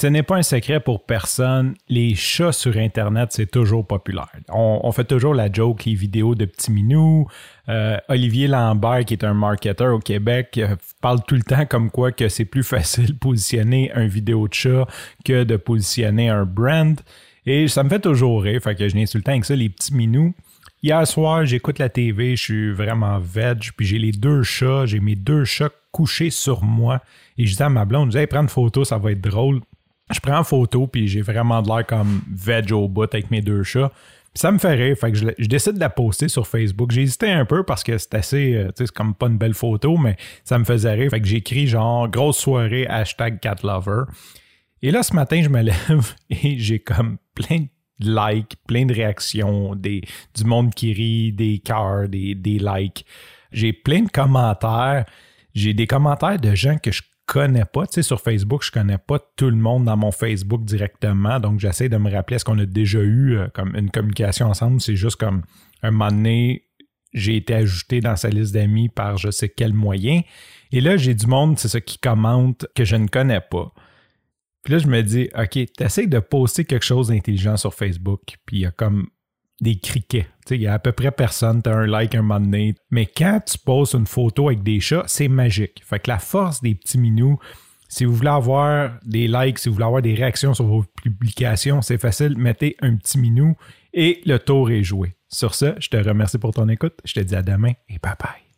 Ce n'est pas un secret pour personne, les chats sur Internet, c'est toujours populaire. On, fait toujours la joke, les vidéos de petits minous. Euh, Olivier Lambert, qui est un marketeur au Québec, euh, parle tout le temps comme quoi que c'est plus facile de positionner un vidéo de chat que de positionner un brand. Et ça me fait toujours rire, fait que je temps avec ça, les petits minous. Hier soir, j'écoute la TV, je suis vraiment veg, puis j'ai les deux chats, j'ai mes deux chats couchés sur moi. Et je dis à ma blonde, je dis, prends une photo, ça va être drôle je prends en photo, puis j'ai vraiment de l'air comme veg au bout avec mes deux chats. Ça me fait rire, fait que je, décide de la poster sur Facebook. J'ai hésité un peu parce que c'est assez, euh, tu sais, c'est comme pas une belle photo, mais ça me faisait rire. Fait que j'écris genre grosse soirée, hashtag catlover. Et là, ce matin, je me lève et j'ai comme plein de likes, plein de réactions, des, du monde qui rit, des cœurs, des, des likes. J'ai plein de commentaires. J'ai des commentaires de gens que je connais pas. Tu sais, sur Facebook, je connais pas tout le monde dans mon Facebook directement. Donc, j'essaie de me rappeler est-ce qu'on a déjà eu euh, comme une communication ensemble? C'est juste comme un moment donné, j'ai été ajouté dans sa liste d'amis par je sais quel moyen. Et là, j'ai du monde, c'est ça, qui commente que je ne connais pas. Puis là, je me dis, OK, tu de poster quelque chose d'intelligent sur Facebook. Puis il y a comme des criquets. Il y a à peu près personne, tu as un like un moment. Mais quand tu poses une photo avec des chats, c'est magique. Fait que la force des petits minous, si vous voulez avoir des likes, si vous voulez avoir des réactions sur vos publications, c'est facile. Mettez un petit minou et le tour est joué. Sur ce, je te remercie pour ton écoute. Je te dis à demain et bye bye.